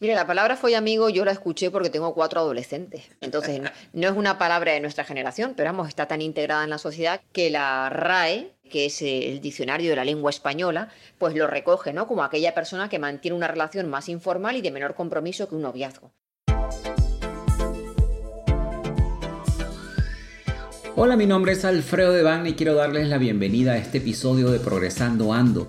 Mira, la palabra fue amigo yo la escuché porque tengo cuatro adolescentes. Entonces, no es una palabra de nuestra generación, pero vamos, está tan integrada en la sociedad que la RAE, que es el diccionario de la lengua española, pues lo recoge, ¿no? Como aquella persona que mantiene una relación más informal y de menor compromiso que un noviazgo. Hola, mi nombre es Alfredo de y quiero darles la bienvenida a este episodio de Progresando Ando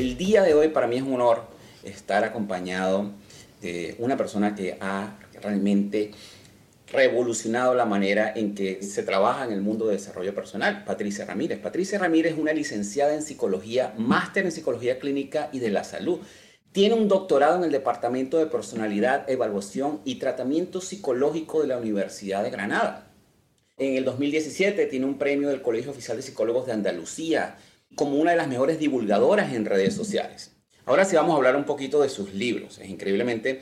El día de hoy para mí es un honor estar acompañado de una persona que ha realmente revolucionado la manera en que se trabaja en el mundo de desarrollo personal, Patricia Ramírez. Patricia Ramírez es una licenciada en psicología, máster en psicología clínica y de la salud. Tiene un doctorado en el Departamento de Personalidad, Evaluación y Tratamiento Psicológico de la Universidad de Granada. En el 2017 tiene un premio del Colegio Oficial de Psicólogos de Andalucía como una de las mejores divulgadoras en redes sociales. Ahora sí vamos a hablar un poquito de sus libros. Es increíblemente,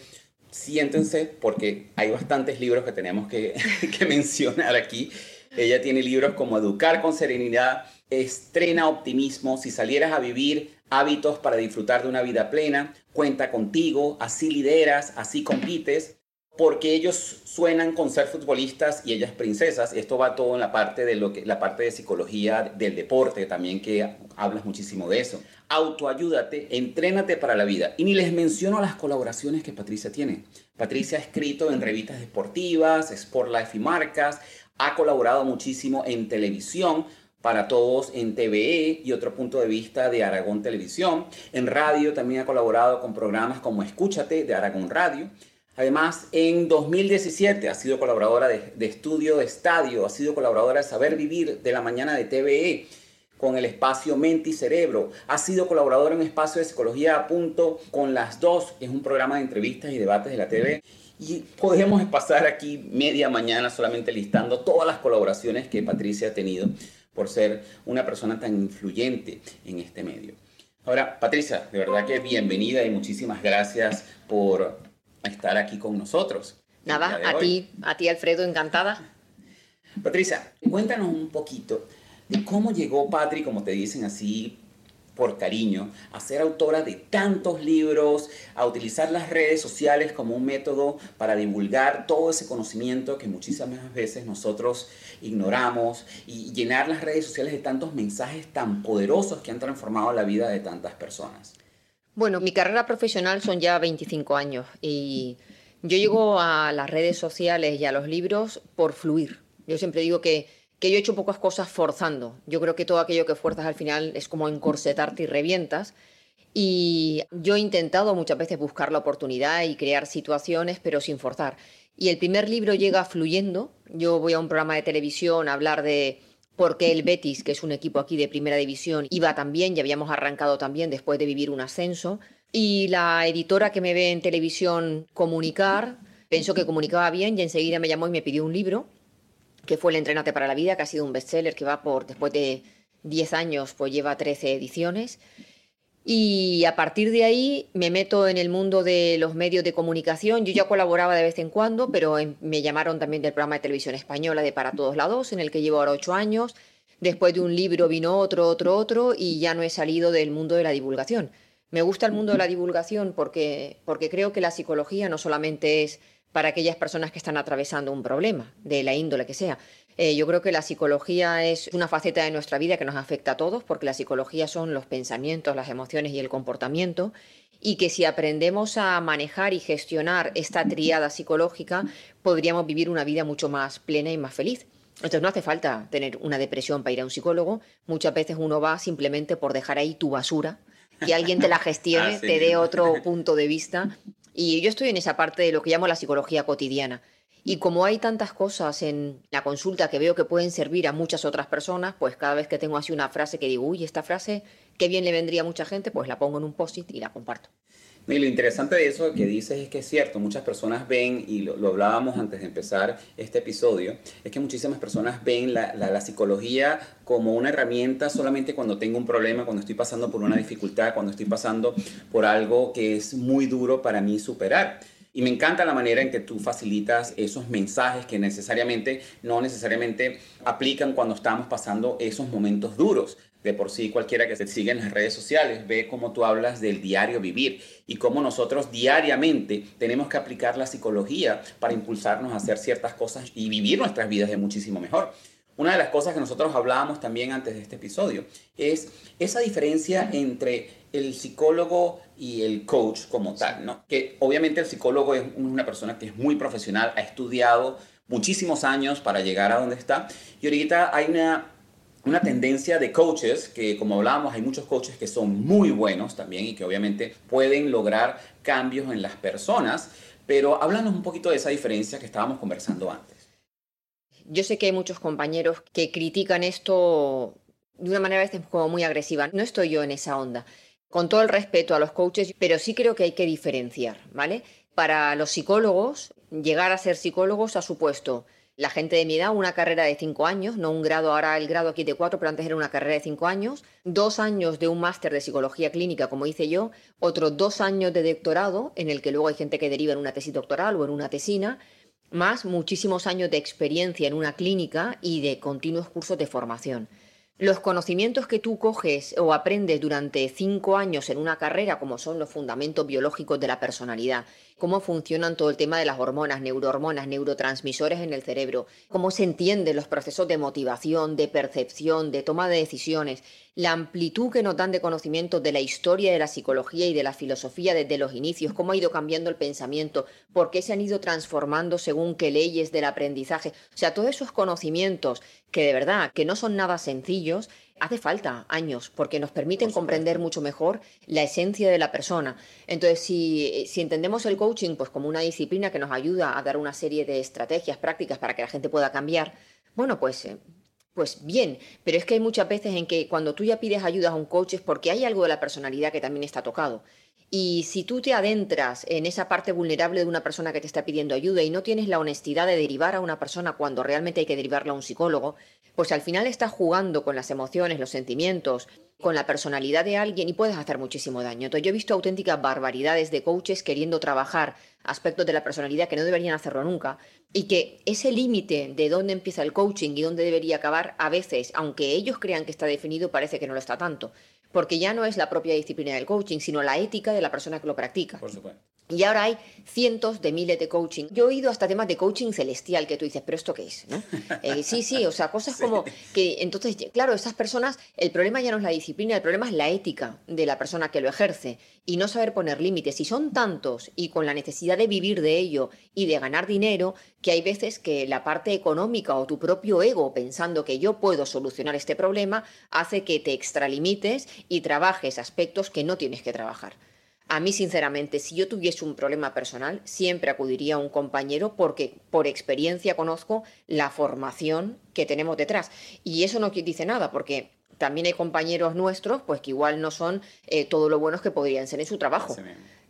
siéntense porque hay bastantes libros que tenemos que, que mencionar aquí. Ella tiene libros como Educar con Serenidad, Estrena Optimismo, Si salieras a vivir, Hábitos para disfrutar de una vida plena, Cuenta contigo, Así lideras, Así compites, porque ellos suenan con ser futbolistas y ellas princesas. Esto va todo en la parte de lo que la parte de psicología del deporte también que hablas muchísimo de eso. Autoayúdate, entrénate para la vida. Y ni les menciono las colaboraciones que Patricia tiene. Patricia ha escrito en revistas deportivas, Sport Life y marcas, ha colaborado muchísimo en televisión para todos en TVE y otro punto de vista de Aragón Televisión. En radio también ha colaborado con programas como Escúchate de Aragón Radio. Además, en 2017 ha sido colaboradora de, Estudio de Estadio, ha sido colaboradora de Saber Vivir de la Mañana de TVE con el espacio Mente y Cerebro. Ha sido colaboradora en Espacio de Psicología a Punto con Las Dos, es un programa de entrevistas y debates de la TV. Y podemos pasar aquí media mañana solamente listando todas las colaboraciones que Patricia ha tenido por ser una persona tan influyente en este medio. Ahora, Patricia, de verdad que bienvenida y muchísimas gracias por estar aquí con nosotros. Nada, a ti, a ti Alfredo, encantada. Patricia, cuéntanos un poquito de cómo llegó Patri, como te dicen así por cariño, a ser autora de tantos libros, a utilizar las redes sociales como un método para divulgar todo ese conocimiento que muchísimas veces nosotros ignoramos y llenar las redes sociales de tantos mensajes tan poderosos que han transformado la vida de tantas personas. Bueno, mi carrera profesional son ya 25 años y yo llego a las redes sociales y a los libros por fluir. Yo siempre digo que, que yo he hecho pocas cosas forzando. Yo creo que todo aquello que fuerzas al final es como encorsetarte y revientas. Y yo he intentado muchas veces buscar la oportunidad y crear situaciones, pero sin forzar. Y el primer libro llega fluyendo. Yo voy a un programa de televisión a hablar de porque el Betis, que es un equipo aquí de primera división, iba también, ya habíamos arrancado también después de vivir un ascenso. Y la editora que me ve en televisión comunicar, pensó que comunicaba bien y enseguida me llamó y me pidió un libro, que fue El Entrenate para la Vida, que ha sido un bestseller que va por, después de 10 años, pues lleva 13 ediciones. Y a partir de ahí me meto en el mundo de los medios de comunicación. Yo ya colaboraba de vez en cuando, pero me llamaron también del programa de televisión española de Para Todos Lados, en el que llevo ahora ocho años. Después de un libro vino otro, otro, otro, y ya no he salido del mundo de la divulgación. Me gusta el mundo de la divulgación porque, porque creo que la psicología no solamente es para aquellas personas que están atravesando un problema, de la índole que sea, eh, yo creo que la psicología es una faceta de nuestra vida que nos afecta a todos, porque la psicología son los pensamientos, las emociones y el comportamiento, y que si aprendemos a manejar y gestionar esta triada psicológica, podríamos vivir una vida mucho más plena y más feliz. Entonces no hace falta tener una depresión para ir a un psicólogo, muchas veces uno va simplemente por dejar ahí tu basura, que alguien te la gestione, ah, te dé otro punto de vista. Y yo estoy en esa parte de lo que llamo la psicología cotidiana Y como hay tantas cosas en la consulta que veo que pueden servir a muchas otras personas, pues cada vez que tengo así una frase que digo, uy, esta frase, qué bien le vendría a mucha gente, pues la pongo en un post-it y la comparto. Y lo interesante de eso que dices es que es cierto, muchas personas ven, y lo, hablábamos antes de empezar este episodio, es que muchísimas personas ven la, la, psicología como una herramienta solamente cuando tengo un problema, cuando estoy pasando por una dificultad, cuando estoy pasando por algo que es muy duro para mí superar. Y me encanta la manera en que tú facilitas esos mensajes que necesariamente, no necesariamente aplican cuando estamos pasando esos momentos duros de por sí cualquiera que te siga en las redes sociales ve cómo tú hablas del diario vivir y cómo nosotros diariamente tenemos que aplicar la psicología para impulsarnos a hacer ciertas cosas y vivir nuestras vidas de muchísimo mejor. Una de las cosas que nosotros hablábamos también antes de este episodio es esa diferencia entre el psicólogo y el coach como tal, ¿no? Que obviamente el psicólogo es una persona que es muy profesional, ha estudiado muchísimos años para llegar a donde está y ahorita hay una una tendencia de coaches, que como hablábamos, hay muchos coaches que son muy buenos también y que obviamente pueden lograr cambios en las personas, pero háblanos un poquito de esa diferencia que estábamos conversando antes. Yo sé que hay muchos compañeros que critican esto de una manera a veces como muy agresiva. No estoy yo en esa onda. Con todo el respeto a los coaches, pero sí creo que hay que diferenciar, ¿vale? Para los psicólogos, llegar a ser psicólogos ha supuesto la gente de mi edad una carrera de cinco años, no un grado, ahora el grado aquí de cuatro, pero antes era una carrera de cinco años, dos años de un máster de psicología clínica, como hice yo, otros dos años de doctorado, en el que luego hay gente que deriva en una tesis doctoral o en una tesina, más muchísimos años de experiencia en una clínica y de continuos cursos de formación. Los conocimientos que tú coges o aprendes durante cinco años en una carrera, como son los fundamentos biológicos de la personalidad, cómo funcionan todo el tema de las hormonas, neurohormonas, neurotransmisores en el cerebro, cómo se entienden los procesos de motivación, de percepción, de toma de decisiones, la amplitud que nos dan de conocimientos de la historia de la psicología y de la filosofía desde los inicios, cómo ha ido cambiando el pensamiento, por qué se han ido transformando según qué leyes del aprendizaje. O sea, todos esos conocimientos que de verdad que no son nada sencillos, hace falta años porque nos permiten comprender mucho mejor la esencia de la persona. Entonces, si, si, entendemos el coaching pues, como una disciplina que nos ayuda a dar una serie de estrategias prácticas para que la gente pueda cambiar, bueno, pues, eh, pues bien, pero es que hay muchas veces en que cuando tú ya pides ayuda a un coach es porque hay algo de la personalidad que también está tocado. Y si tú te adentras en esa parte vulnerable de una persona que te está pidiendo ayuda y no tienes la honestidad de derivar a una persona cuando realmente hay que derivarla a un psicólogo, pues al final estás jugando con las emociones, los sentimientos, con la personalidad de alguien y puedes hacer muchísimo daño. Entonces yo he visto auténticas barbaridades de coaches queriendo trabajar aspectos de la personalidad que no deberían hacerlo nunca y que ese límite de dónde empieza el coaching y dónde debería acabar, a veces, aunque ellos crean que está definido, parece que no lo está tanto porque ya no es la propia disciplina del coaching, sino la ética de la persona que lo practica. Por supuesto. Y ahora hay cientos de miles de coaching. Yo he oído hasta temas de coaching celestial que tú dices, pero ¿esto qué es? ¿no? Eh, sí, sí, o sea, cosas como que entonces, claro, esas personas, el problema ya no es la disciplina, el problema es la ética de la persona que lo ejerce y no saber poner límites. Si son tantos y con la necesidad de vivir de ello y de ganar dinero, que hay veces que la parte económica o tu propio ego pensando que yo puedo solucionar este problema hace que te extralimites y trabajes aspectos que no tienes que trabajar. A mí, sinceramente, si yo tuviese un problema personal, siempre acudiría a un compañero porque por experiencia conozco la formación que tenemos detrás. Y eso no dice nada, porque también hay compañeros nuestros, pues que igual no son eh, todo lo buenos que podrían ser en su trabajo.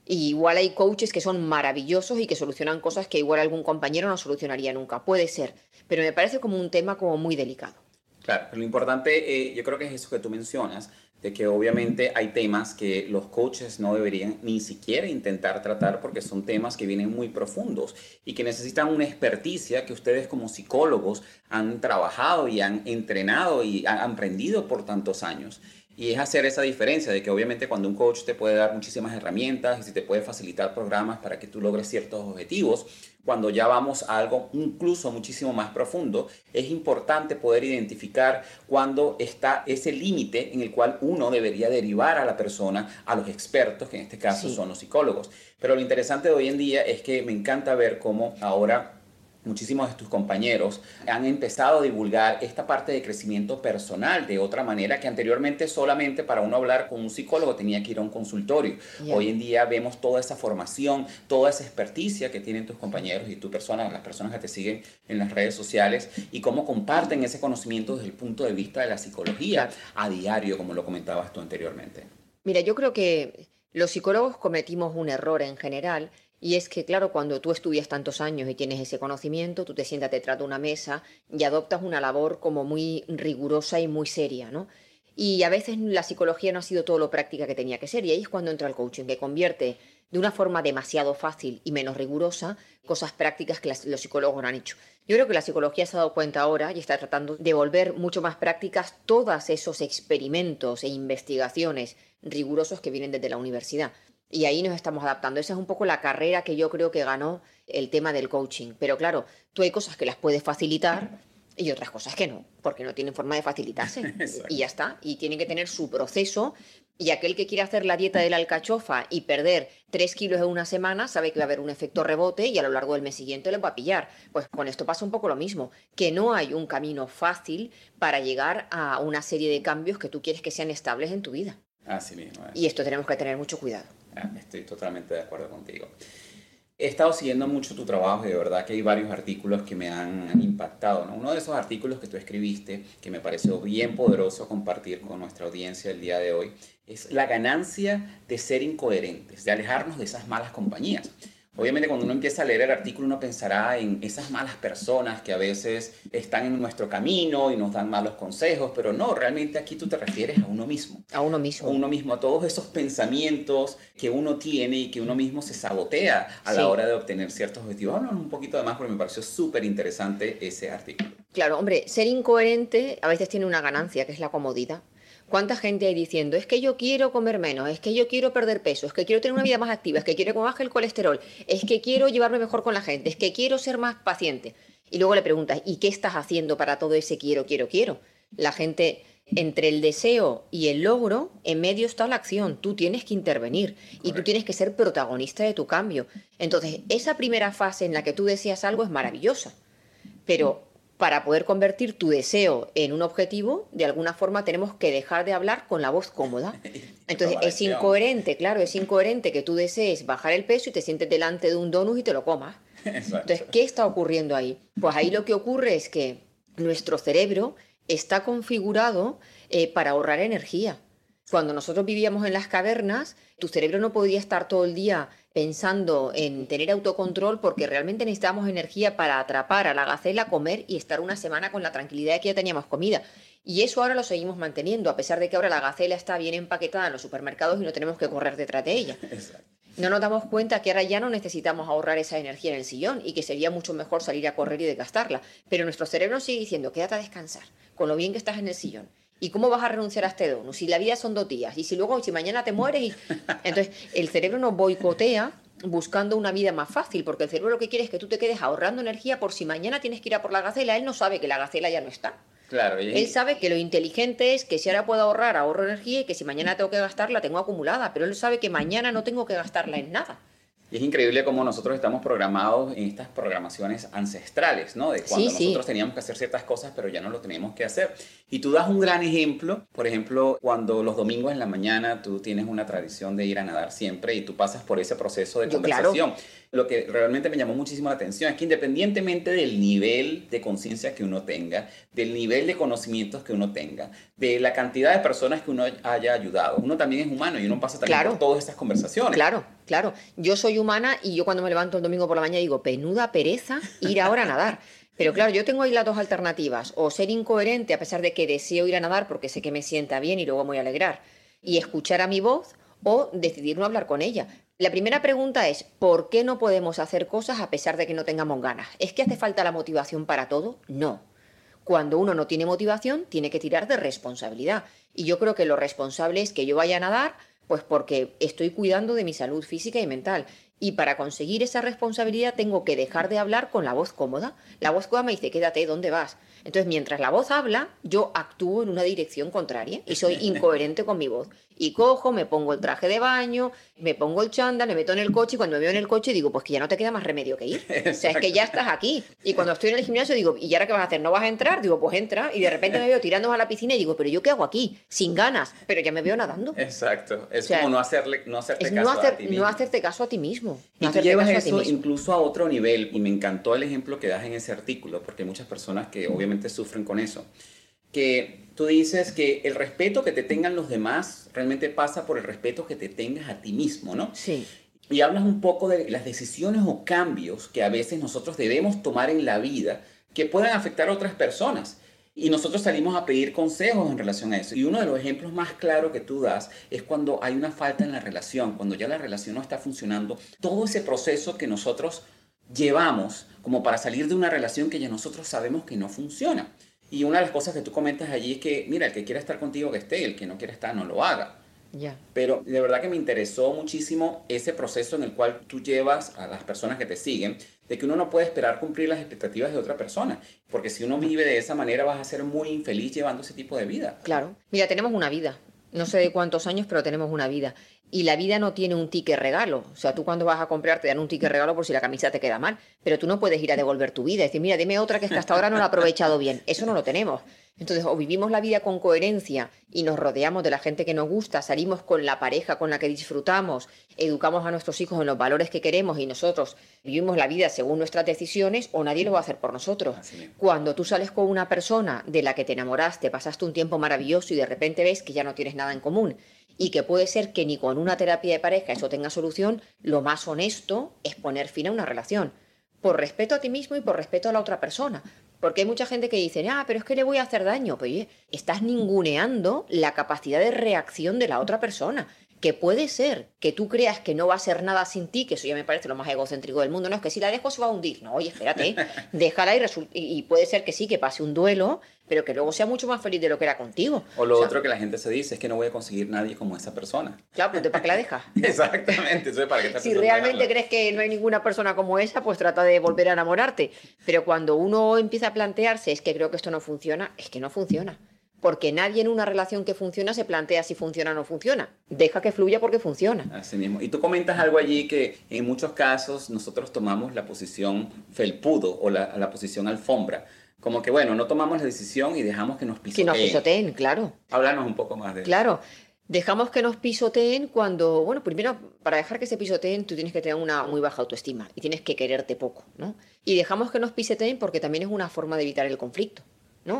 Y igual hay coaches que son maravillosos y que solucionan cosas que igual algún compañero no solucionaría nunca. Puede ser, pero me parece como un tema como muy delicado. Claro, pero lo importante, eh, yo creo que es eso que tú mencionas, de que obviamente hay temas que los coaches no deberían ni siquiera intentar tratar porque son temas que vienen muy profundos y que necesitan una experticia que ustedes como psicólogos han trabajado y han entrenado y han aprendido por tantos años. Y es hacer esa diferencia de que obviamente cuando un coach te puede dar muchísimas herramientas y te puede facilitar programas para que tú logres ciertos objetivos, cuando ya vamos a algo incluso muchísimo más profundo, es importante poder identificar cuando está ese límite en el cual uno debería derivar a la persona, a los expertos, que en este caso son los psicólogos. Pero lo interesante de hoy en día es que me encanta ver cómo ahora muchísimos de tus compañeros han empezado a divulgar esta parte de crecimiento personal de otra manera que anteriormente solamente para uno hablar con un psicólogo tenía que ir a un consultorio. Hoy en día vemos toda esa formación, toda esa experticia que tienen tus compañeros y tu persona, las personas que te siguen en las redes sociales y cómo comparten ese conocimiento desde el punto de vista de la psicología a diario, como lo comentabas tú anteriormente. Mira, yo creo que los psicólogos cometimos un error en general y es que, claro, cuando tú estudias tantos años y tienes ese conocimiento, tú te sientas detrás de una mesa y adoptas una labor como muy rigurosa y muy seria, ¿no? Y a veces la psicología no ha sido todo lo práctica que tenía que ser. Y ahí es cuando entra el coaching, que convierte de una forma demasiado fácil y menos rigurosa cosas prácticas que los psicólogos no han hecho. Yo creo que la psicología se ha dado cuenta ahora y está tratando de volver mucho más prácticas todos esos experimentos e investigaciones rigurosos que vienen desde la universidad. Y ahí nos estamos adaptando. Esa es un poco la carrera que yo creo que ganó el tema del coaching. Pero claro, tú hay cosas que las puedes facilitar y otras cosas que no, porque no tienen forma de facilitarse. y ya está. Y tienen que tener su proceso. Y aquel que quiere hacer la dieta de la alcachofa y perder 3 kilos en una semana sabe que va a haber un efecto rebote y a lo largo del mes siguiente le va a pillar. Pues con esto pasa un poco lo mismo, que no hay un camino fácil para llegar a una serie de cambios que tú quieres que sean estables en tu vida. Así mismo. Y esto tenemos que tener mucho cuidado. Ah, estoy totalmente de acuerdo contigo. He estado siguiendo mucho tu trabajo y de verdad que hay varios artículos que me han impactado. Uno de esos artículos que tú escribiste, que me pareció bien poderoso compartir con nuestra audiencia el día de hoy, es la ganancia de ser incoherentes, de alejarnos de esas malas compañías. Obviamente cuando uno empieza a leer el artículo uno pensará en esas malas personas que a veces están en nuestro camino y nos dan malos consejos, pero no, realmente aquí tú te refieres a uno mismo. A uno mismo. A uno mismo, a todos esos pensamientos que uno tiene y que uno mismo se sabotea a la hora de obtener ciertos objetivos. Háblanos un poquito más porque me pareció súper interesante ese artículo. Claro, hombre, ser incoherente a veces tiene una ganancia, que es la comodidad. ¿Cuánta gente hay diciendo, es que yo quiero comer menos, es que yo quiero perder peso, es que quiero tener una vida más activa, es que quiero que baje el colesterol, es que quiero llevarme mejor con la gente, es que quiero ser más paciente? Y luego le preguntas, ¿y qué estás haciendo para todo ese quiero, quiero, quiero? La gente, entre el deseo y el logro, en medio está la acción. Tú tienes que intervenir y tú tienes que ser protagonista de tu cambio. Entonces, esa primera fase en la que tú deseas algo es maravillosa. Pero para poder convertir tu deseo en un objetivo, de alguna forma tenemos que dejar de hablar con la voz cómoda. Entonces es incoherente, claro, es incoherente que tú desees bajar el peso y te sientes delante de un donut y te lo comas. Entonces, ¿qué está ocurriendo ahí? Pues ahí lo que ocurre es que nuestro cerebro está configurado eh, para ahorrar energía. Cuando nosotros vivíamos en las cavernas, tu cerebro no podía estar todo el día pensando en tener autocontrol porque realmente necesitábamos energía para atrapar a la gacela, comer y estar una semana con la tranquilidad de que ya teníamos comida. Y eso ahora lo seguimos manteniendo, a pesar de que ahora la gacela está bien empaquetada en los supermercados y no tenemos que correr detrás de ella. No nos damos cuenta que ahora ya no necesitamos ahorrar esa energía en el sillón y que sería mucho mejor salir a correr y desgastarla. Pero nuestro cerebro sigue diciendo, quédate a descansar, con lo bien que estás en el sillón. ¿Y cómo vas a renunciar a este donut? Si la vida son dos días y si luego, si mañana te mueres. Y... Entonces, el cerebro nos boicotea buscando una vida más fácil, porque el cerebro lo que quiere es que tú te quedes ahorrando energía por si mañana tienes que ir a por la gacela. Él no sabe que la gacela ya no está. Claro, Él sabe que lo inteligente es que si ahora puedo ahorrar, ahorro energía y que si mañana tengo que gastarla, tengo acumulada, pero él sabe que mañana no tengo que gastarla en nada. Y es increíble cómo nosotros estamos programados en estas programaciones ancestrales, ¿no? De cuando nosotros teníamos que hacer ciertas cosas, pero ya no lo tenemos que hacer. Y tú das un gran ejemplo, por ejemplo, cuando los domingos en la mañana tú tienes una tradición de ir a nadar siempre y tú pasas por ese proceso de conversación. Lo que realmente me llamó muchísimo la atención es que independientemente del nivel de conciencia que uno tenga, del nivel de conocimientos que uno tenga, de la cantidad de personas que uno haya ayudado, uno también es humano y uno pasa también por todas estas conversaciones. Claro, claro. Yo soy humana y yo cuando me levanto el domingo por la mañana digo, penuda pereza ir ahora a nadar. Pero claro, yo tengo ahí las dos alternativas, o ser incoherente a pesar de que deseo ir a nadar porque sé que me sienta bien y luego me voy a alegrar, y escuchar a mi voz, o decidir no hablar con ella. La primera pregunta es, ¿por qué no podemos hacer cosas a pesar de que no tengamos ganas? ¿Es que hace falta la motivación para todo? No. Cuando uno no tiene motivación, tiene que tirar de responsabilidad. Y yo creo que lo responsable es que yo vaya a nadar, pues porque estoy cuidando de mi salud física y mental. Y para conseguir esa responsabilidad tengo que dejar de hablar con la voz cómoda. La voz cómoda me dice, quédate, ¿dónde vas? Entonces, mientras la voz habla, yo actúo en una dirección contraria y soy incoherente con mi voz. Y cojo, me pongo el traje de baño, me pongo el chándal, me meto en el coche y cuando me veo en el coche digo, pues que ya no te queda más remedio que ir. O sea, es que ya estás aquí. Y cuando estoy en el gimnasio digo, ¿y ahora qué vas a hacer? ¿No vas a entrar? Digo, pues entra. Y de repente me veo tirando a la piscina y digo, ¿pero yo qué hago aquí? Sin ganas, pero ya me veo nadando. Exacto. Es como no, hacerle, no hacerte caso a ti mismo. No hacerte caso a ti mismo. y tú llevas eso incluso a otro nivel. Y me encantó el ejemplo que das en ese artículo, porque hay muchas personas que obviamente sufren con eso que tú dices que el respeto que te tengan los demás realmente pasa por el respeto que te tengas a ti mismo, ¿no? Sí. Y hablas un poco de las decisiones o cambios que a veces nosotros debemos tomar en la vida que puedan afectar a otras personas. Y nosotros salimos a pedir consejos en relación a eso. Y uno de los ejemplos más claros que tú das es cuando hay una falta en la relación, cuando ya la relación no está funcionando, todo ese proceso que nosotros llevamos como para salir de una relación que ya nosotros sabemos que no funciona. Y una de las cosas que tú comentas allí es que, mira, el que quiera estar contigo que esté, el que no quiera estar no lo haga. Ya. Pero de verdad que me interesó muchísimo ese proceso en el cual tú llevas a las personas que te siguen, de que uno no puede esperar cumplir las expectativas de otra persona, porque si uno vive de esa manera vas a ser muy infeliz llevando ese tipo de vida. Claro. Mira, tenemos una vida. No sé de cuántos años, pero tenemos una vida. Y la vida no tiene un ticket regalo. O sea, tú cuando vas a comprar te dan un ticket regalo por si la camisa te queda mal. Pero tú no puedes ir a devolver tu vida. y Decir, mira, dime otra que hasta ahora no la he aprovechado bien. Eso no lo tenemos. Entonces, o vivimos la vida con coherencia y nos rodeamos de la gente que nos gusta, salimos con la pareja con la que disfrutamos, educamos a nuestros hijos en los valores que queremos y nosotros vivimos la vida según nuestras decisiones, o nadie lo va a hacer por nosotros. Cuando tú sales con una persona de la que te enamoraste, pasaste un tiempo maravilloso y de repente ves que ya no tienes nada en común y que puede ser que ni con una terapia de pareja eso tenga solución, lo más honesto es poner fin a una relación. Por respeto a ti mismo y por respeto a la otra persona. Porque hay mucha gente que dice, ah, pero es que le voy a hacer daño. Pero oye, estás ninguneando la capacidad de reacción de la otra persona que puede ser que tú creas que no va a ser nada sin ti, que eso ya me parece lo más egocéntrico del mundo, no es que si la dejo se va a hundir, no, oye, espérate, déjala y, y puede ser que sí, que pase un duelo, pero que luego sea mucho más feliz de lo que era contigo. O lo otro que la gente se dice es que no voy a conseguir nadie como esa persona. Claro, pues ¿para qué la dejas? Exactamente, eso es para que Si realmente crees que no hay ninguna persona como esa, pues trata de volver a enamorarte. Pero cuando uno empieza a plantearse, es que creo que esto no funciona, es que no funciona porque nadie en una relación que funciona se plantea si funciona o no funciona. Deja que fluya porque funciona. Así mismo. Y tú comentas algo allí que en muchos casos nosotros tomamos la posición felpudo o la, posición alfombra. Como que, bueno, no tomamos la decisión y dejamos que nos pisoteen. Que nos pisoteen, claro. Háblanos un poco más de eso. Claro. Dejamos que nos pisoteen cuando, bueno, primero, para dejar que se pisoteen, tú tienes que tener una muy baja autoestima y tienes que quererte poco, ¿no? Y dejamos que nos pisoteen porque también es una forma de evitar el conflicto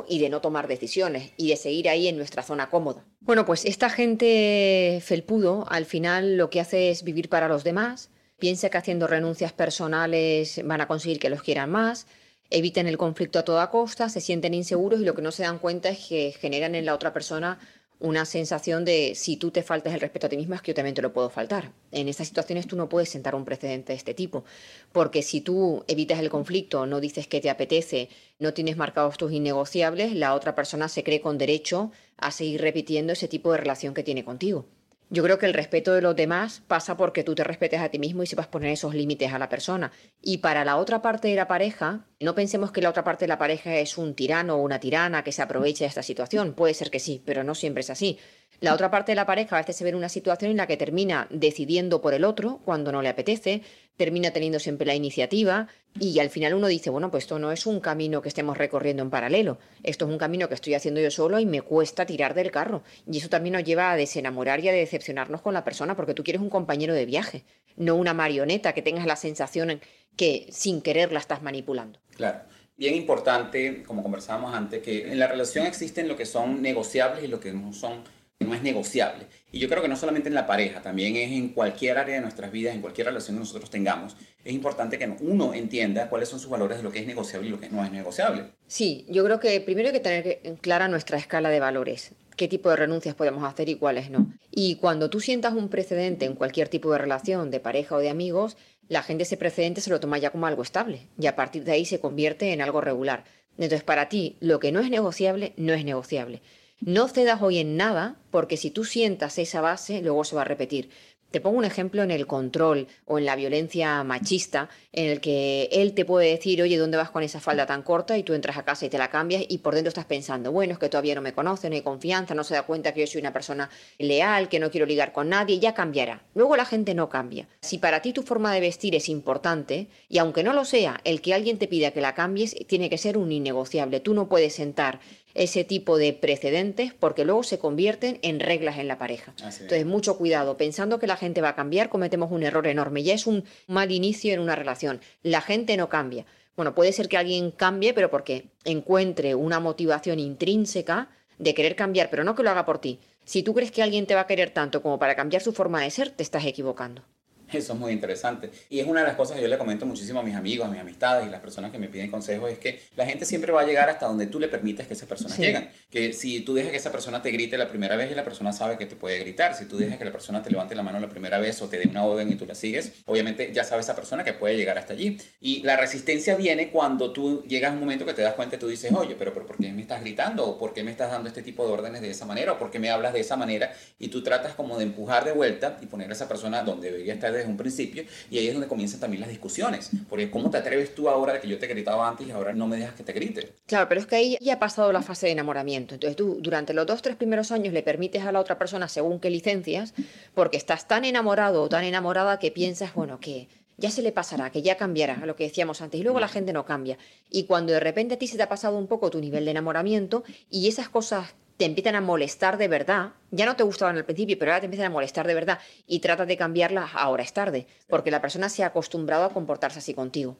y de no tomar decisiones y de seguir ahí en nuestra zona cómoda. Bueno, pues esta gente felpudo al final lo que hace es vivir para los demás, piensa que haciendo renuncias personales van a conseguir que los quieran más, eviten el conflicto a toda costa, se sienten inseguros y lo que no se dan cuenta es que generan en la otra persona una sensación de si tú te faltas el respeto a ti misma es que yo también te lo puedo faltar. En estas situaciones tú no puedes sentar un precedente de este tipo, porque si tú evitas el conflicto, no dices que te apetece, no tienes marcados tus innegociables, la otra persona se cree con derecho a seguir repitiendo ese tipo de relación que tiene contigo. Yo creo que el respeto de los demás pasa porque tú te respetes a ti mismo y sepas poner esos límites a la persona. Y para la otra parte de la pareja, no pensemos que la otra parte de la pareja es un tirano o una tirana que se aproveche de esta situación. Puede ser que sí, pero no siempre es así. La otra parte de la pareja a veces se ve en una situación en la que termina decidiendo por el otro cuando no le apetece, termina teniendo siempre la iniciativa y al final uno dice, bueno, pues esto no es un camino que estemos recorriendo en paralelo, esto es un camino que estoy haciendo yo solo y me cuesta tirar del carro. Y eso también nos lleva a desenamorar y a decepcionarnos con la persona porque tú quieres un compañero de viaje, no una marioneta que tengas la sensación que sin querer la estás manipulando. Claro bien importante, como conversábamos antes, que en la relación existen lo que son negociables y lo que no son no es negociable. Y yo creo que no solamente en la pareja, también es en cualquier área de nuestras vidas, en cualquier relación que nosotros tengamos. Es importante que uno entienda cuáles son sus valores de lo que es negociable y lo que no es negociable. Sí, yo creo que primero hay que tener clara nuestra escala de valores qué tipo de renuncias podemos hacer y cuáles no. Y cuando tú sientas un precedente en cualquier tipo de relación, de pareja o de amigos, la gente ese precedente se lo toma ya como algo estable y a partir de ahí se convierte en algo regular. Entonces, para ti, lo que no es negociable, no es negociable. No cedas hoy en nada, porque si tú sientas esa base, luego se va a repetir. Te pongo un ejemplo en el control o en la violencia machista, en el que él te puede decir, oye, ¿dónde vas con esa falda tan corta? Y tú entras a casa y te la cambias y por dentro estás pensando, bueno, es que todavía no me conoce, no hay confianza, no se da cuenta que yo soy una persona leal, que no quiero ligar con nadie, ya cambiará. Luego la gente no cambia. Si para ti tu forma de vestir es importante, y aunque no lo sea, el que alguien te pida que la cambies tiene que ser un innegociable. Tú no puedes sentar ese tipo de precedentes porque luego se convierten en reglas en la pareja. Entonces, mucho cuidado. Pensando que la gente va a cambiar, cometemos un error enorme. Ya es un mal inicio en una relación. La gente no cambia. Bueno, puede ser que alguien cambie, pero porque encuentre una motivación intrínseca de querer cambiar, pero no que lo haga por ti. Si tú crees que alguien te va a querer tanto como para cambiar su forma de ser, te estás equivocando. Eso es muy interesante. Y es una de las cosas que yo le comento muchísimo a mis amigos, a mis amistades y las personas que me piden consejos, es que la gente siempre va a llegar hasta donde tú le permites que esas personas lleguen. Que si tú dejas que esa persona te grite la primera vez y la persona sabe que te puede gritar, si tú dejas que la persona te levante la mano la primera vez o te dé una orden y tú la sigues, obviamente ya sabe esa persona que puede llegar hasta allí. Y la resistencia viene cuando tú llegas a un momento que te das cuenta y tú dices, oye, pero, pero ¿por qué me estás gritando? ¿O por qué me estás dando este tipo de órdenes de esa manera? ¿O por qué me hablas de esa manera? Y tú tratas como de empujar de vuelta y poner a esa persona donde debería estar desde un principio y ahí es donde comienzan también las discusiones. Porque ¿cómo te atreves tú ahora de que yo te gritaba antes y ahora no me dejas que te grite? Claro, pero es que ahí ya ha pasado la fase de enamoramiento. Entonces tú durante los dos, tres primeros años le permites a la otra persona según qué licencias, porque estás tan enamorado o tan enamorada que piensas, bueno, que ya se le pasará, que ya cambiará, lo que decíamos antes. Y luego la gente no cambia. Y cuando de repente a ti se te ha pasado un poco tu nivel de enamoramiento y esas cosas te empiezan a molestar de verdad, ya no te gustaban al principio, pero ahora te empiezan a molestar de verdad. Y tratas de cambiarlas, ahora es tarde, porque la persona se ha acostumbrado a comportarse así contigo.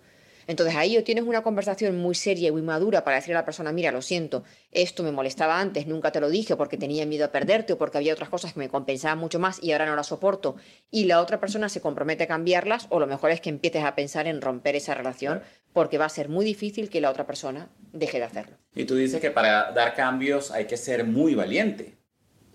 Entonces ahí o tienes una conversación muy seria y muy madura para decirle a la persona, mira, lo siento, esto me molestaba antes, nunca te lo dije porque tenía miedo a perderte o porque había otras cosas que me compensaban mucho más y ahora no las soporto. Y la otra persona se compromete a cambiarlas o lo mejor es que empieces a pensar en romper esa relación porque va a ser muy difícil que la otra persona deje de hacerlo. Y tú dices que para dar cambios hay que ser muy valiente.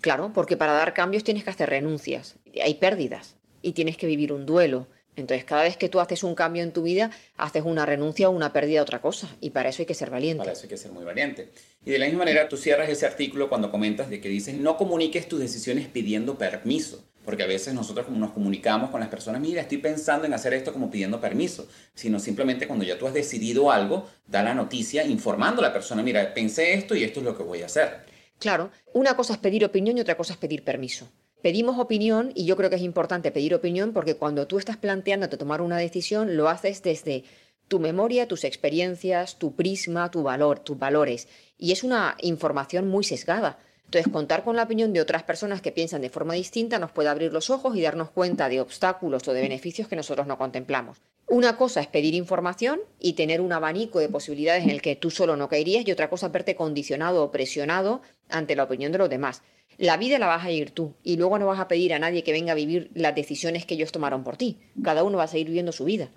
Claro, porque para dar cambios tienes que hacer renuncias, hay pérdidas y tienes que vivir un duelo entonces, cada vez que tú haces un cambio en tu vida, haces una renuncia o una pérdida a otra cosa. Y para eso hay que ser valiente. Para eso hay que ser muy valiente. Y de la misma manera, tú cierras ese artículo cuando comentas de que dices, no comuniques tus decisiones pidiendo permiso. Porque a veces nosotros nos comunicamos con las personas, mira, estoy pensando en hacer esto como pidiendo permiso, sino simplemente cuando ya tú has decidido algo, da la noticia informando a la persona, mira, pensé esto y esto es lo que voy a hacer. Claro, una cosa es pedir opinión y otra cosa es pedir permiso pedimos opinión y yo creo que es importante pedir opinión porque cuando tú estás planteándote tomar una decisión, lo haces desde tu memoria, tus experiencias, tu prisma, tu valor, tus valores. Y es una información muy sesgada. Entonces, contar con la opinión de otras personas que piensan de forma distinta nos puede abrir los ojos y darnos cuenta de obstáculos o de beneficios que nosotros no contemplamos. Una cosa es pedir información y tener un abanico de posibilidades en el que tú solo no caerías y otra cosa es verte condicionado o presionado ante la opinión de los demás. La vida la vas a ir tú y luego no vas a pedir a nadie que venga a vivir las decisiones que ellos tomaron por ti. Cada uno va a seguir viviendo su vida.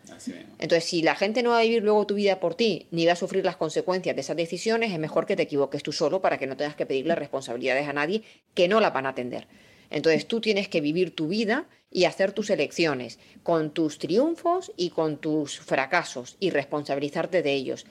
Entonces, si la gente no va a vivir luego tu vida por ti, ni va a sufrir las consecuencias de esas decisiones, es mejor que te equivoques tú solo para que no tengas que pedirle responsabilidades a nadie que no la van a atender. Entonces, tú tienes que vivir tu vida y hacer tus elecciones con tus triunfos y con tus fracasos y responsabilizarte de ellos.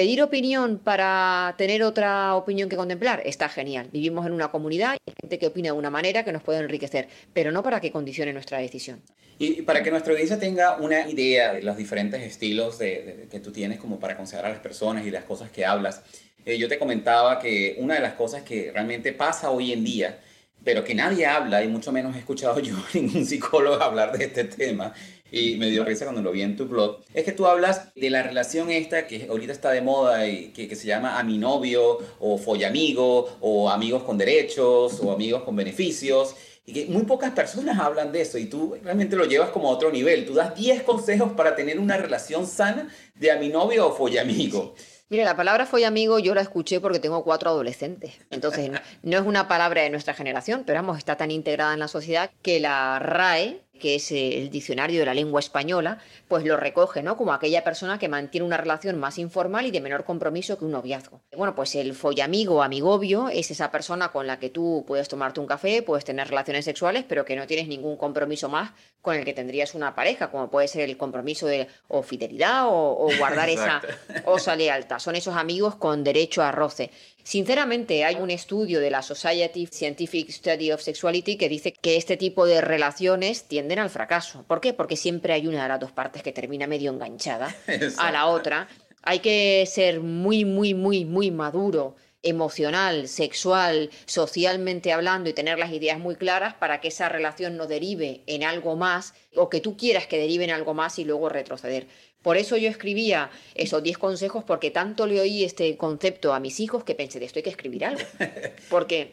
Pedir opinión para tener otra opinión que contemplar está genial. Vivimos en una comunidad y hay gente que opina de una manera que nos puede enriquecer, pero no para que condicione nuestra decisión. Y para que nuestra audiencia tenga una idea de los diferentes estilos que tú tienes como para aconsejar a las personas y las cosas que hablas, eh, yo te comentaba que una de las cosas que realmente pasa hoy en día, pero que nadie habla y mucho menos he escuchado yo a ningún psicólogo hablar de este tema, y me dio risa cuando lo vi en tu blog, es que tú hablas de la relación esta que ahorita está de moda y que, que se llama a mi novio o follamigo o amigos con derechos o amigos con beneficios y que muy pocas personas hablan de eso y tú realmente lo llevas como a otro nivel. Tú das 10 consejos para tener una relación sana de a mi novio o follamigo. Mire, la palabra follamigo yo la escuché porque tengo cuatro adolescentes. Entonces, no es una palabra de nuestra generación, pero vamos, está tan integrada en la sociedad que la RAE que es eh, el diccionario de la lengua española, pues lo recoge, ¿no? Como aquella persona que mantiene una relación más informal y de menor compromiso que un noviazgo. Bueno, pues el follamigo o amigobio es esa persona con la que tú puedes tomarte un café, puedes tener relaciones sexuales, pero que no tienes ningún compromiso más con el que tendrías una pareja, como puede ser el compromiso de o fidelidad o, guardar esa osa lealtad. Son esos amigos con derecho a roce. Sinceramente, hay un estudio de la Society Scientific Study of Sexuality que dice que este tipo de relaciones tienden al fracaso. ¿Por qué? Porque siempre hay una de las dos partes que termina medio enganchada a la otra. Hay que ser muy, muy, muy, muy maduro emocional, sexual, socialmente hablando y tener las ideas muy claras para que esa relación no derive en algo más o que tú quieras que derive en algo más y luego retroceder. Por eso yo escribía esos 10 consejos porque tanto le oí este concepto a mis hijos que pensé de esto hay que escribir algo. Porque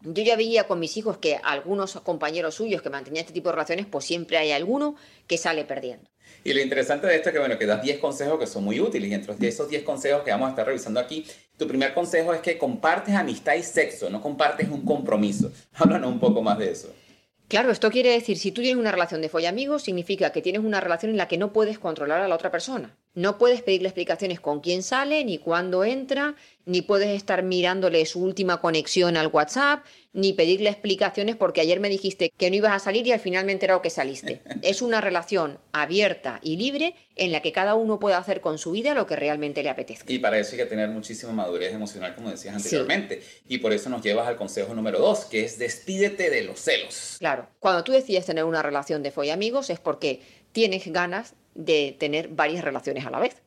yo ya veía con mis hijos que algunos compañeros suyos que mantenían este tipo de relaciones, pues siempre hay alguno que sale perdiendo. Y lo interesante de esto es que, bueno, que das 10 consejos que son muy útiles. Y entre esos 10 consejos que vamos a estar revisando aquí, tu primer consejo es que compartes amistad y sexo, no compartes un compromiso. Háblanos un poco más de eso. Claro, esto quiere decir, si tú tienes una relación de follamigos, significa que tienes una relación en la que no puedes controlar a la otra persona. No puedes pedirle explicaciones con quién sale, ni cuándo entra, ni puedes estar mirándole su última conexión al WhatsApp, ni pedirle explicaciones porque ayer me dijiste que no ibas a salir y al final me he enterado que saliste. Es una relación abierta y libre en la que cada uno puede hacer con su vida lo que realmente le apetezca. Y para eso hay que tener muchísima madurez emocional, como decías anteriormente. Y por eso nos llevas al consejo número dos, que es despídete de los celos. Claro, cuando tú decides tener una relación de amigos es porque tienes ganas de tener varias relaciones a la vez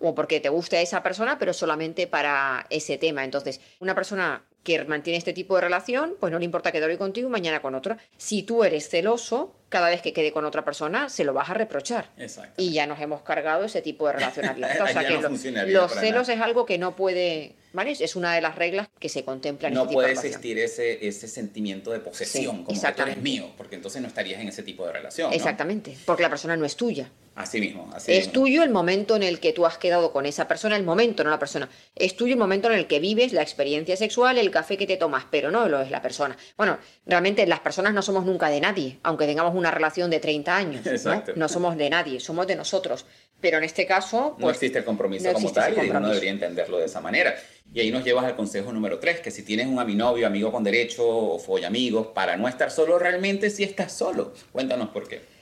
o porque te gusta esa persona, pero solamente para ese tema. Entonces, una persona que mantiene este tipo de relación, pues no le importa quedar hoy contigo y mañana con otra. Si tú eres celoso, cada vez que quede con otra persona, se lo vas a reprochar. Y ya nos hemos cargado ese tipo de relación abierta. O sea que los celos es algo que no puede ¿Vale? Es una de las reglas que se contemplan en No este puede existir ese, ese sentimiento de posesión, como que tú eres mío, porque entonces no estarías en ese tipo de relación. Exactamente, porque la persona no es tuya. Así mismo. Así es tuyo el momento en el que tú has quedado con esa persona, el momento, no la persona. Es tuyo el momento en el que vives la experiencia sexual, el café que te tomas, pero no lo es la persona. Bueno, realmente las personas no somos nunca de nadie, aunque tengamos una relación de 30 años. Exacto. ¿no? somos de nadie, somos de nosotros. Pero en este caso... no pues, existe el compromiso como tal y uno debería entenderlo de esa manera. Y ahí nos llevas al consejo número 3, que si tienes un aminovio, amigo con derecho o folla amigos, para no estar solo realmente si estás solo. Cuéntanos por qué.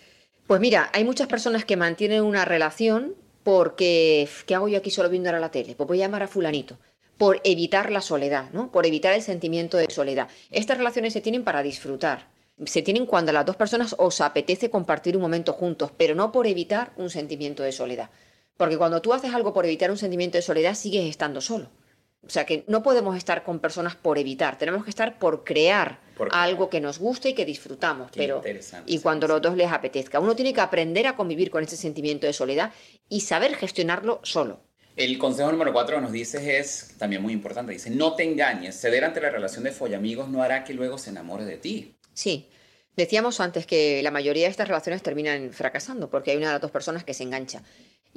Pues mira, hay muchas personas que mantienen una relación porque, ¿qué hago yo aquí solo viendo ahora la tele? Pues voy a llamar a fulanito por evitar la soledad, ¿no? Por evitar el sentimiento de soledad. Estas relaciones se tienen para disfrutar. Se tienen cuando las dos personas os apetece compartir un momento juntos, pero no por evitar un sentimiento de soledad. Porque cuando tú haces algo por evitar un sentimiento de soledad, sigues estando solo. O sea que no podemos estar con personas por evitar, tenemos que estar por crear algo que nos guste y que disfrutamos. pero y cuando los dos les apetezca. Uno tiene que aprender a convivir con ese sentimiento de soledad y saber gestionarlo solo. El consejo número cuatro que nos dice es también muy importante. Dice, no te engañes. Ceder ante la relación de follamigos no hará que luego se enamore de ti. Sí. Decíamos antes que la mayoría de estas relaciones terminan fracasando porque hay una de las dos personas que se engancha.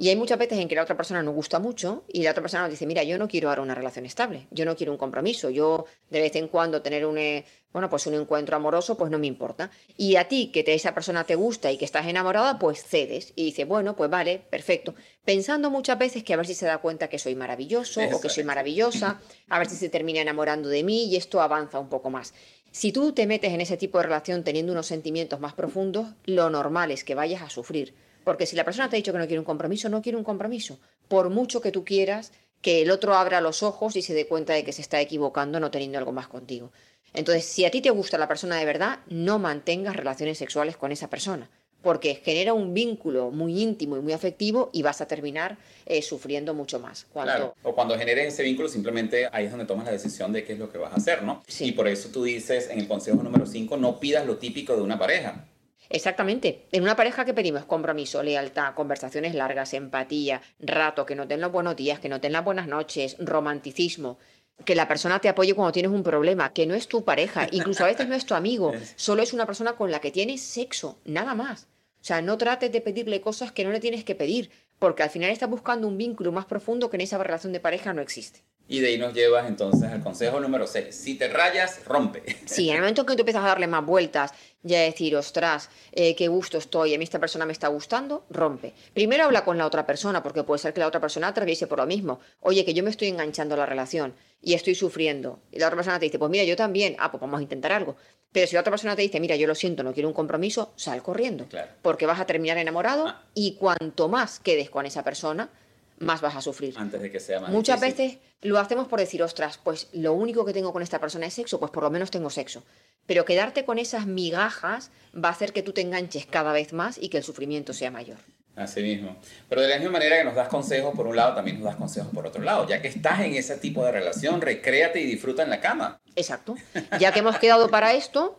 Y hay muchas veces en que la otra persona nos gusta mucho y la otra persona nos dice, mira, yo no quiero ahora una relación estable, yo no quiero un compromiso, yo de vez en cuando tener un, eh, bueno, pues un encuentro amoroso, pues no me importa. Y a ti, que te, esa persona te gusta y que estás enamorada, pues cedes y dices, bueno, pues vale, perfecto. Pensando muchas veces que a ver si se da cuenta que soy maravilloso o que soy maravillosa, a ver si se termina enamorando de mí y esto avanza un poco más. Si tú te metes en ese tipo de relación teniendo unos sentimientos más profundos, lo normal es que vayas a sufrir porque si la persona te ha dicho que no quiere un compromiso, no quiere un compromiso. Por mucho que tú quieras que el otro abra los ojos y se dé cuenta de que se está equivocando no teniendo algo más contigo. Entonces, si a ti te gusta la persona de verdad, no mantengas relaciones sexuales con esa persona, porque genera un vínculo muy íntimo y muy afectivo y vas a terminar eh, sufriendo mucho más. Claro. O cuando generes ese vínculo, simplemente ahí es donde tomas la decisión de qué es lo que vas a hacer, ¿no? Y por eso tú dices en el consejo número 5, no pidas lo típico de una pareja. Exactamente. En una pareja que pedimos compromiso, lealtad, conversaciones largas, empatía, rato, que no den los buenos días, que no den las buenas noches, romanticismo. Que la persona te apoye cuando tienes un problema, que no es tu pareja, incluso a veces no es tu amigo, solo es una persona con la que tienes sexo, nada más. O sea, no trates de pedirle cosas que no le tienes que pedir, porque al final estás buscando un vínculo más profundo que en esa relación de pareja no existe. Y de ahí nos llevas entonces al consejo número 6. Si te rayas, rompe. Sí, en el momento que tú empiezas a darle más vueltas, ya decir, ostras, eh, qué gusto estoy, a mí esta persona me está gustando, rompe. Primero habla con la otra persona, porque puede ser que la otra persona atraviese por lo mismo. Oye, que yo me estoy enganchando a la relación y estoy sufriendo. Y la otra persona te dice, pues mira, yo también, ah, pues vamos a intentar algo. Pero si la otra persona te dice, mira, yo lo siento, no quiero un compromiso, sal corriendo. Porque vas a terminar enamorado ah. y cuanto más quedes con esa persona, más vas a sufrir. Antes de que sea más Muchas difícil. veces lo hacemos por decir, ostras, pues lo único que tengo con esta persona es sexo, pues por lo menos tengo sexo. Pero quedarte con esas migajas va a hacer que tú te enganches cada vez más y que el sufrimiento sea mayor. Así mismo. Pero de la misma manera que nos das consejos por un lado, también nos das consejos por otro lado. Ya que estás en ese tipo de relación, recréate y disfruta en la cama. Exacto. Ya que hemos quedado para esto,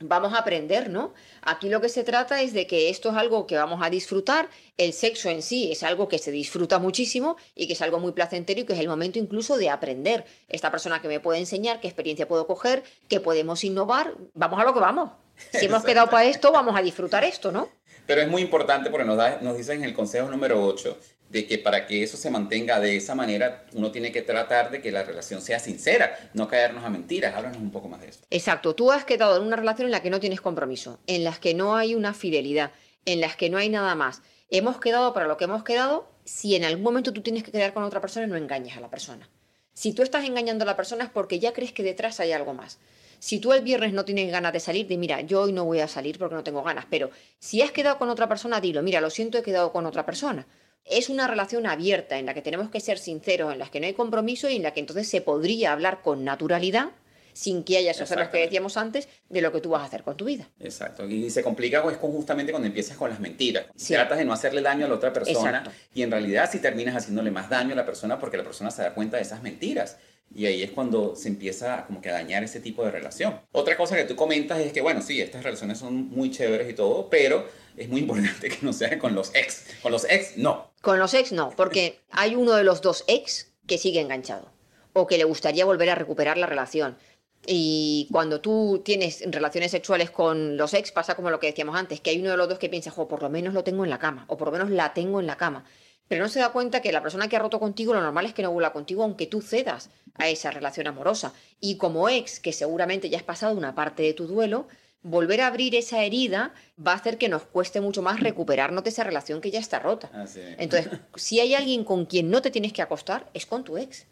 vamos a aprender, ¿no? Aquí lo que se trata es de que esto es algo que vamos a disfrutar, el sexo en sí es algo que se disfruta muchísimo y que es algo muy placentero y que es el momento incluso de aprender. Esta persona que me puede enseñar, qué experiencia puedo coger, qué podemos innovar, vamos a lo que vamos. Si hemos quedado para esto, vamos a disfrutar esto, ¿no? Pero es muy importante porque nos, da, nos dicen en el consejo número 8 de que para que eso se mantenga de esa manera, uno tiene que tratar de que la relación sea sincera, no caernos a mentiras. Háblanos un poco más de esto. Exacto, tú has quedado en una relación en la que no tienes compromiso, en las que no hay una fidelidad, en las que no hay nada más. Hemos quedado para lo que hemos quedado, si en algún momento tú tienes que quedar con otra persona, no engañes a la persona. Si tú estás engañando a la persona es porque ya crees que detrás hay algo más. Si tú el viernes no tienes ganas de salir, di mira, yo hoy no voy a salir porque no tengo ganas, pero si has quedado con otra persona, dilo, mira, lo siento, he quedado con otra persona. Es una relación abierta en la que tenemos que ser sinceros, en la que no hay compromiso y en la que entonces se podría hablar con naturalidad, sin que haya esos errores que decíamos antes, de lo que tú vas a hacer con tu vida. Exacto. Y se complica pues, con- justamente cuando empiezas con las mentiras. Sí. Tratas de no hacerle daño a la otra persona Exacto. y en realidad si terminas haciéndole más daño a la persona porque la persona se da cuenta de esas mentiras. Y ahí es cuando se empieza como que a dañar ese tipo de relación. Otra cosa que tú comentas es que, bueno, sí, estas relaciones son muy chéveres y todo, pero es muy importante que no sea con los ex. Con los ex, no. Con los ex no, porque hay uno de los dos ex que sigue enganchado o que le gustaría volver a recuperar la relación. Y cuando tú tienes relaciones sexuales con los ex, pasa como lo que decíamos antes, que hay uno de los dos que piensa, jo, por lo menos lo tengo en la cama, o por lo menos la tengo en la cama. Pero no se da cuenta que la persona que ha roto contigo, lo normal es que no vuelva contigo, aunque tú cedas a esa relación amorosa. Y como ex, que seguramente ya has pasado una parte de tu duelo, volver a abrir esa herida va a hacer que nos cueste mucho más recuperarnos de esa relación que ya está rota. Es. Entonces, si hay alguien con quien no te tienes que acostar, es con tu ex.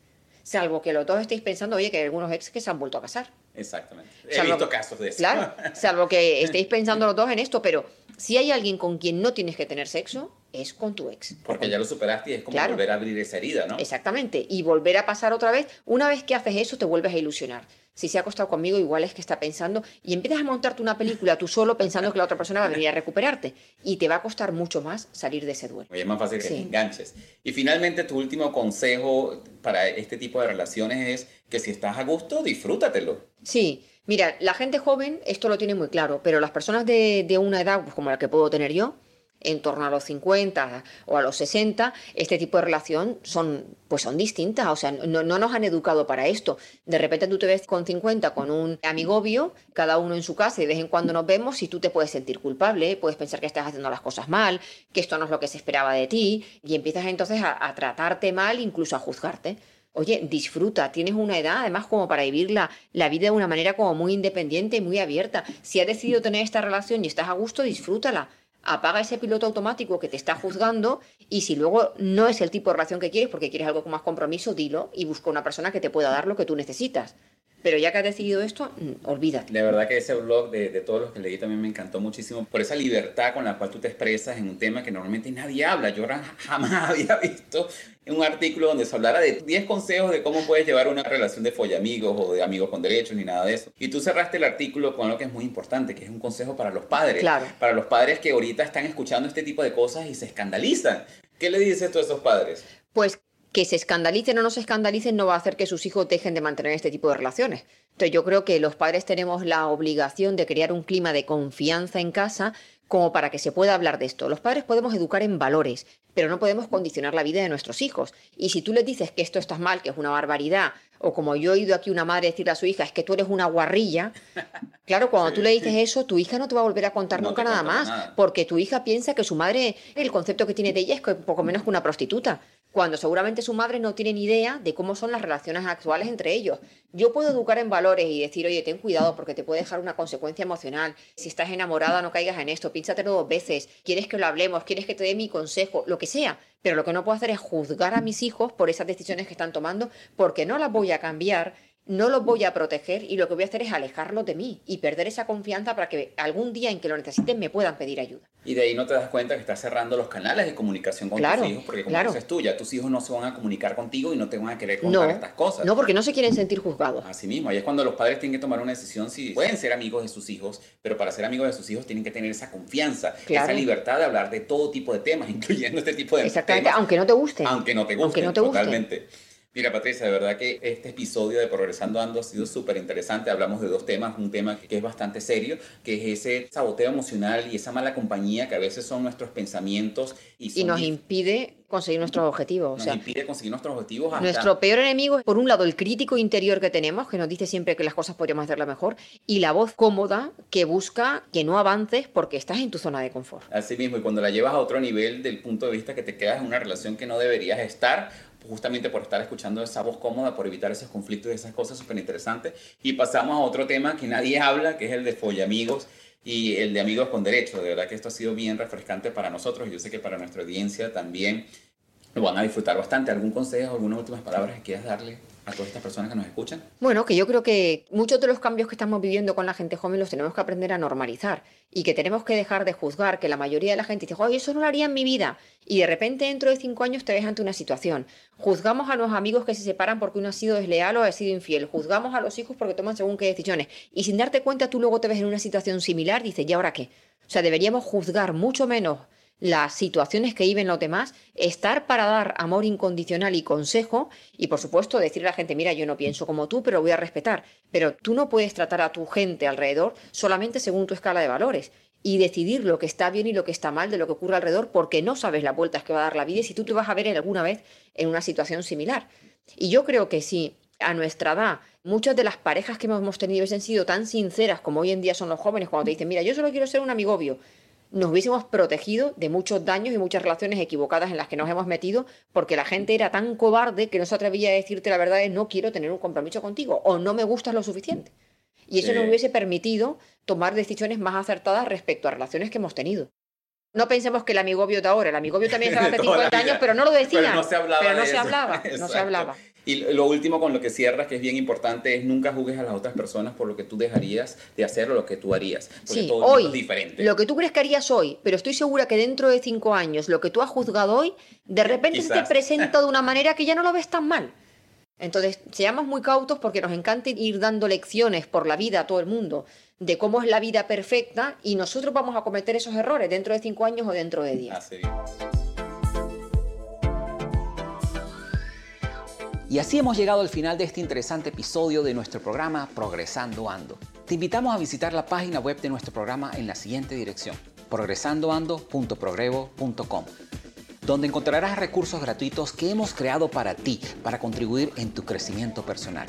Salvo que los dos estéis pensando, oye, que hay algunos ex que se han vuelto a casar. Exactamente. He Salvo- visto casos de eso. Claro, salvo que estéis pensando los dos en esto, pero si hay alguien con quien no tienes que tener sexo, es con tu ex. Porque ya lo superaste y es como Claro. volver a abrir esa herida, ¿no? Exactamente. Y volver a pasar otra vez. Una vez que haces eso, te vuelves a ilusionar. Si se ha acostado conmigo, igual es que está pensando. Y empiezas a montarte una película tú solo pensando que la otra persona va a venir a recuperarte. Y te va a costar mucho más salir de ese duelo. Oye, es más fácil que Sí. te enganches. Y finalmente, tu último consejo para este tipo de relaciones es que si estás a gusto, disfrútatelo. Sí, mira, la gente joven esto lo tiene muy claro, pero las personas de, de una edad pues, como la que puedo tener yo, en torno a los 50 o a los 60, este tipo de relación son, pues son distintas, o sea, no, no nos han educado para esto. De repente tú te ves con 50 con un amigobio, cada uno en su casa y de vez en cuando nos vemos y tú te puedes sentir culpable, puedes pensar que estás haciendo las cosas mal, que esto no es lo que se esperaba de ti y empiezas entonces a, a tratarte mal, incluso a juzgarte. Oye, disfruta, tienes una edad además como para vivir la, la vida de una manera como muy independiente y muy abierta. Si has decidido tener esta relación y estás a gusto, disfrútala. Apaga ese piloto automático que te está juzgando y si luego no es el tipo de relación que quieres porque quieres algo con más compromiso, dilo y busca una persona que te pueda dar lo que tú necesitas. Pero ya que has decidido esto, mm, olvídate. De verdad que ese blog de, de todos los que leí también me encantó muchísimo por esa libertad con la cual tú te expresas en un tema que normalmente nadie habla. Yo jamás había visto un artículo donde se hablara de 10 consejos de cómo puedes llevar una relación de follamigos o de amigos con derechos ni nada de eso. Y tú cerraste el artículo con algo que es muy importante, que es un consejo para los padres. Claro. Para los padres que ahorita están escuchando este tipo de cosas y se escandalizan. ¿Qué le dices tú a esos padres? Pues que se escandalicen o no se escandalicen no va a hacer que sus hijos dejen de mantener este tipo de relaciones. Entonces yo creo que los padres tenemos la obligación de crear un clima de confianza en casa como para que se pueda hablar de esto. Los padres podemos educar en valores, pero no podemos condicionar la vida de nuestros hijos. Y si tú les dices que esto está mal, que es una barbaridad, o como yo he oído aquí una madre decirle a su hija, es que tú eres una guarrilla, claro, cuando Sí, tú le dices sí. eso, tu hija no te va a volver a contar No nunca nada más, nada. porque tu hija piensa que su madre, el concepto que tiene de ella es poco menos que una prostituta, cuando seguramente su madre no tiene ni idea de cómo son las relaciones actuales entre ellos. Yo puedo educar en valores y decir, oye, ten cuidado porque te puede dejar una consecuencia emocional. Si estás enamorada, no caigas en esto, piénsatelo dos veces. ¿Quieres que lo hablemos? ¿Quieres que te dé mi consejo? Lo que sea. Pero lo que no puedo hacer es juzgar a mis hijos por esas decisiones que están tomando porque no las voy a cambiar no los voy a proteger y lo que voy a hacer es alejarlos de mí y perder esa confianza para que algún día en que lo necesiten me puedan pedir ayuda. Y de ahí no te das cuenta que estás cerrando los canales de comunicación con tus hijos, porque como dices tú, ya tus hijos no se van a comunicar contigo y no te van a querer contar estas cosas. No, porque no se quieren sentir juzgados. Así mismo, ahí es cuando los padres tienen que tomar una decisión si pueden ser amigos de sus hijos, pero para ser amigos de sus hijos tienen que tener esa confianza, esa libertad de hablar de todo tipo de temas, incluyendo este tipo de Exactamente, aunque no te guste. Aunque no te guste, aunque no te guste. totalmente. Mira, Patricia, de verdad que este episodio de Progresando Ando ha sido súper interesante. Hablamos de dos temas. Un tema que es bastante serio, que es ese saboteo emocional y esa mala compañía que a veces son nuestros pensamientos. Y, nos impide conseguir nuestros objetivos. Nos impide conseguir nuestros objetivos. Nuestro peor enemigo es, por un lado, el crítico interior que tenemos, que nos dice siempre que las cosas podríamos hacerlas mejor, y la voz cómoda que busca que no avances porque estás en tu zona de confort. Así mismo, y cuando la llevas a otro nivel del punto de vista que te quedas en una relación que no deberías estar, justamente por estar escuchando esa voz cómoda, por evitar esos conflictos y esas cosas súper interesantes. Y pasamos a otro tema que nadie habla, que es el de follamigos y el de amigos con derecho. De verdad que esto ha sido bien refrescante para nosotros y yo sé que para nuestra audiencia también lo van a disfrutar bastante. ¿Algún consejo, algunas últimas palabras que quieras darle a todas estas personas que nos escuchan? Bueno, que yo creo que muchos de los cambios que estamos viviendo con la gente joven los tenemos que aprender a normalizar y que tenemos que dejar de juzgar que la mayoría de la gente dice, oye, eso no lo haría en mi vida. Y de repente dentro de cinco años te ves ante una situación. Juzgamos a los amigos que se separan porque uno ha sido desleal o ha sido infiel. Juzgamos a los hijos porque toman según qué decisiones. Y sin darte cuenta tú luego te ves en una situación similar y dices, ¿y ahora qué? O sea, deberíamos juzgar mucho menos las situaciones que viven los demás, estar para dar amor incondicional y consejo y por supuesto decirle a la gente, mira, yo no pienso como tú, pero voy a respetar. Pero tú no puedes tratar a tu gente alrededor solamente según tu escala de valores y decidir lo que está bien y lo que está mal de lo que ocurre alrededor porque no sabes las vueltas que va a dar la vida y si tú te vas a ver alguna vez en una situación similar. Y yo creo que si a nuestra edad muchas de las parejas que hemos tenido hubiesen sido tan sinceras como hoy en día son los jóvenes cuando te dicen, mira, yo solo quiero ser un amigobio, nos hubiésemos protegido de muchos daños y muchas relaciones equivocadas en las que nos hemos metido porque la gente era tan cobarde que no se atrevía a decirte la verdad de no quiero tener un compromiso contigo o no me gustas lo suficiente. Y eso nos hubiese permitido tomar decisiones más acertadas respecto a relaciones que hemos tenido. No pensemos que el amigobio de ahora, el amigobio también estaba hace 50 años, pero no lo decía. Pero no se hablaba. Pero no se hablaba, no se hablaba. Y lo último con lo que cierras, que es bien importante, es nunca juzgues a las otras personas por lo que tú dejarías de hacer o lo que tú harías. Porque sí, todo hoy, es diferente. Lo que tú crees que harías hoy, pero estoy segura que dentro de cinco años, lo que tú has juzgado hoy, de repente se te presenta de una manera que ya no lo ves tan mal. Entonces, seamos muy cautos porque nos encanta ir dando lecciones por la vida a todo el mundo de cómo es la vida perfecta y nosotros vamos a cometer esos errores dentro de cinco años o dentro de diez. Y así hemos llegado al final de este interesante episodio de nuestro programa Progresando Ando. Te invitamos a visitar la página web de nuestro programa en la siguiente dirección, progresandoando.progrevo.com, donde encontrarás recursos gratuitos que hemos creado para ti, para contribuir en tu crecimiento personal.